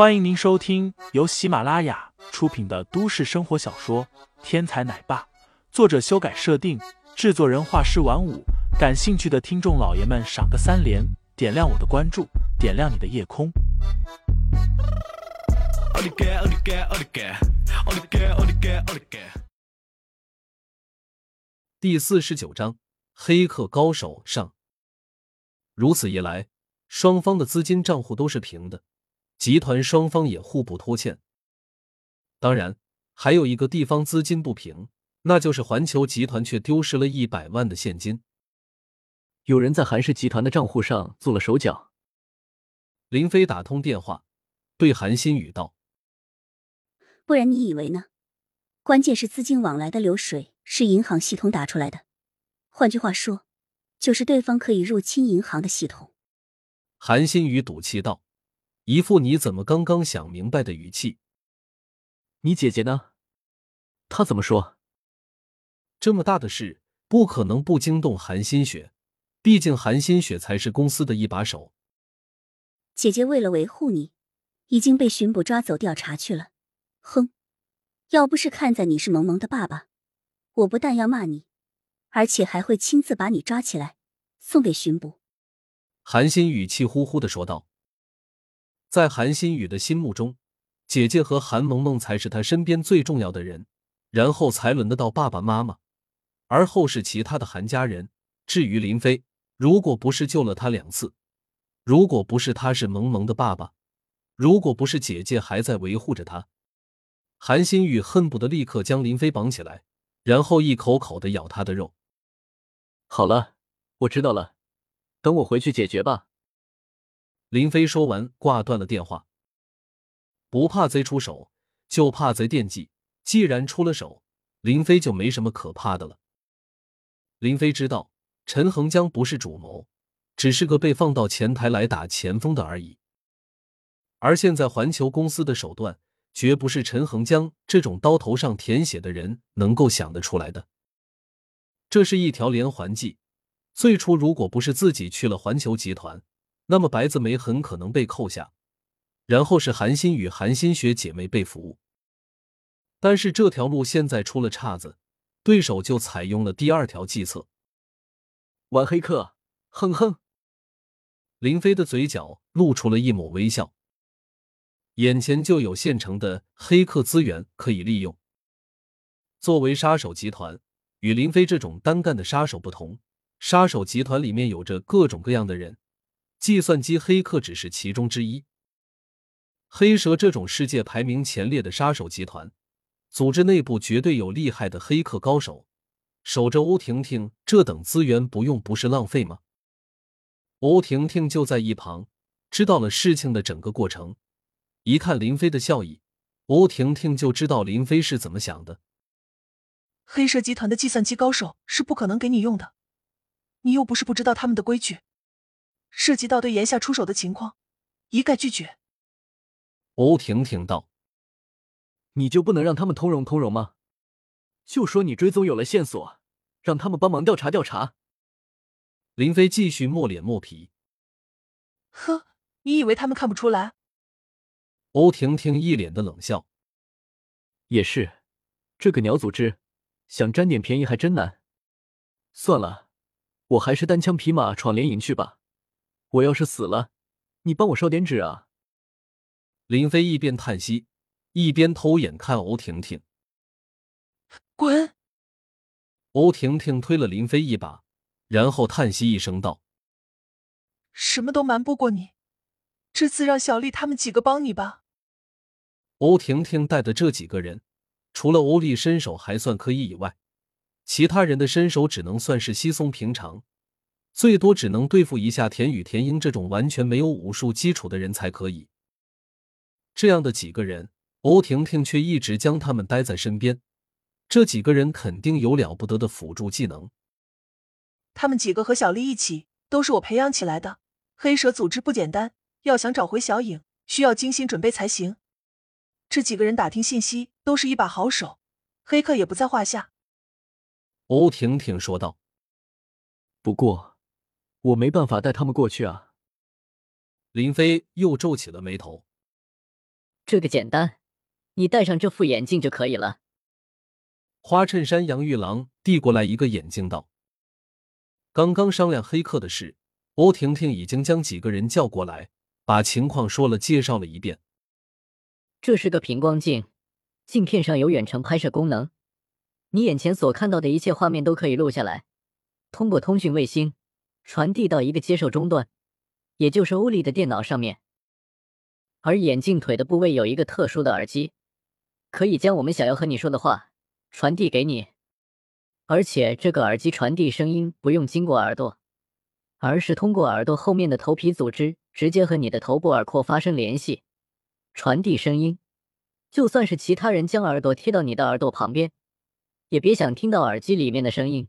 欢迎您收听由喜马拉雅出品的都市生活小说《天才奶爸》，作者修改设定，制作人画师晚舞。感兴趣的听众老爷们，赏个三连，点亮我的关注，点亮你的夜空。第四十九章：黑客高手上。如此一来，双方的资金账户都是平的。集团双方也互不拖欠，当然还有一个地方资金不平，那就是环球集团却丢失了一百万的现金。有人在韩氏集团的账户上做了手脚。林飞打通电话，对韩新宇道：“不然你以为呢？关键是资金往来的流水是银行系统打出来的，换句话说，就是对方可以入侵银行的系统。”韩新宇赌气道。一副你怎么刚刚想明白的语气。你姐姐呢？她怎么说？这么大的事，不可能不惊动韩新雪，毕竟韩新雪才是公司的一把手。姐姐为了维护你，已经被巡捕抓走调查去了。哼，要不是看在你是萌萌的爸爸，我不但要骂你，而且还会亲自把你抓起来送给巡捕。韩心语气呼呼的说道。在韩新宇的心目中，姐姐和韩萌萌才是他身边最重要的人，然后才轮得到爸爸妈妈，而后是其他的韩家人。至于林飞，如果不是救了他两次，如果不是他是萌萌的爸爸，如果不是姐姐还在维护着他，韩新宇恨不得立刻将林飞绑起来，然后一口口的咬他的肉。好了，我知道了，等我回去解决吧。林飞说完，挂断了电话。不怕贼出手，就怕贼惦记。既然出了手，林飞就没什么可怕的了。林飞知道陈恒江不是主谋，只是个被放到前台来打前锋的而已。而现在环球公司的手段，绝不是陈恒江这种刀头上舔血的人能够想得出来的。这是一条连环计。最初，如果不是自己去了环球集团，那么白子梅很可能被扣下，然后是韩新与韩新雪姐妹被俘。但是这条路现在出了岔子，对手就采用了第二条计策，玩黑客，哼哼。林飞的嘴角露出了一抹微笑，眼前就有现成的黑客资源可以利用。作为杀手集团，与林飞这种单干的杀手不同，杀手集团里面有着各种各样的人。计算机黑客只是其中之一。黑蛇这种世界排名前列的杀手集团，组织内部绝对有厉害的黑客高手，守着欧婷婷这等资源不用不是浪费吗？欧婷婷就在一旁，知道了事情的整个过程。一看林飞的笑意，欧婷婷就知道林飞是怎么想的。黑蛇集团的计算机高手是不可能给你用的，你又不是不知道他们的规矩。涉及到对炎夏出手的情况，一概拒绝。欧婷婷道：“你就不能让他们通融通融吗？就说你追踪有了线索，让他们帮忙调查调查。”林飞继续默脸默皮：“呵，你以为他们看不出来？”欧婷婷一脸的冷笑：“也是，这个鸟组织想占点便宜还真难。算了，我还是单枪匹马闯联营去吧。”我要是死了，你帮我烧点纸啊！林飞一边叹息，一边偷眼看欧婷婷。滚！欧婷婷推了林飞一把，然后叹息一声道：“什么都瞒不过你，这次让小丽他们几个帮你吧。”欧婷婷带的这几个人，除了欧丽身手还算可以以外，其他人的身手只能算是稀松平常。最多只能对付一下田雨、田英这种完全没有武术基础的人才可以。这样的几个人，欧婷婷却一直将他们待在身边。这几个人肯定有了不得的辅助技能。他们几个和小丽一起，都是我培养起来的。黑蛇组织不简单，要想找回小影，需要精心准备才行。这几个人打听信息都是一把好手，黑客也不在话下。欧婷婷说道。不过。我没办法带他们过去啊！林飞又皱起了眉头。这个简单，你戴上这副眼镜就可以了。花衬衫杨玉郎递过来一个眼镜，道：“刚刚商量黑客的事，欧婷婷已经将几个人叫过来，把情况说了，介绍了一遍。这是个平光镜，镜片上有远程拍摄功能，你眼前所看到的一切画面都可以录下来，通过通讯卫星传递到一个接受终端，也就是欧丽的电脑上面。”而眼镜腿的部位有一个特殊的耳机，可以将我们想要和你说的话传递给你。而且这个耳机传递声音不用经过耳朵，而是通过耳朵后面的头皮组织直接和你的头部耳廓发生联系，传递声音。就算是其他人将耳朵贴到你的耳朵旁边，也别想听到耳机里面的声音。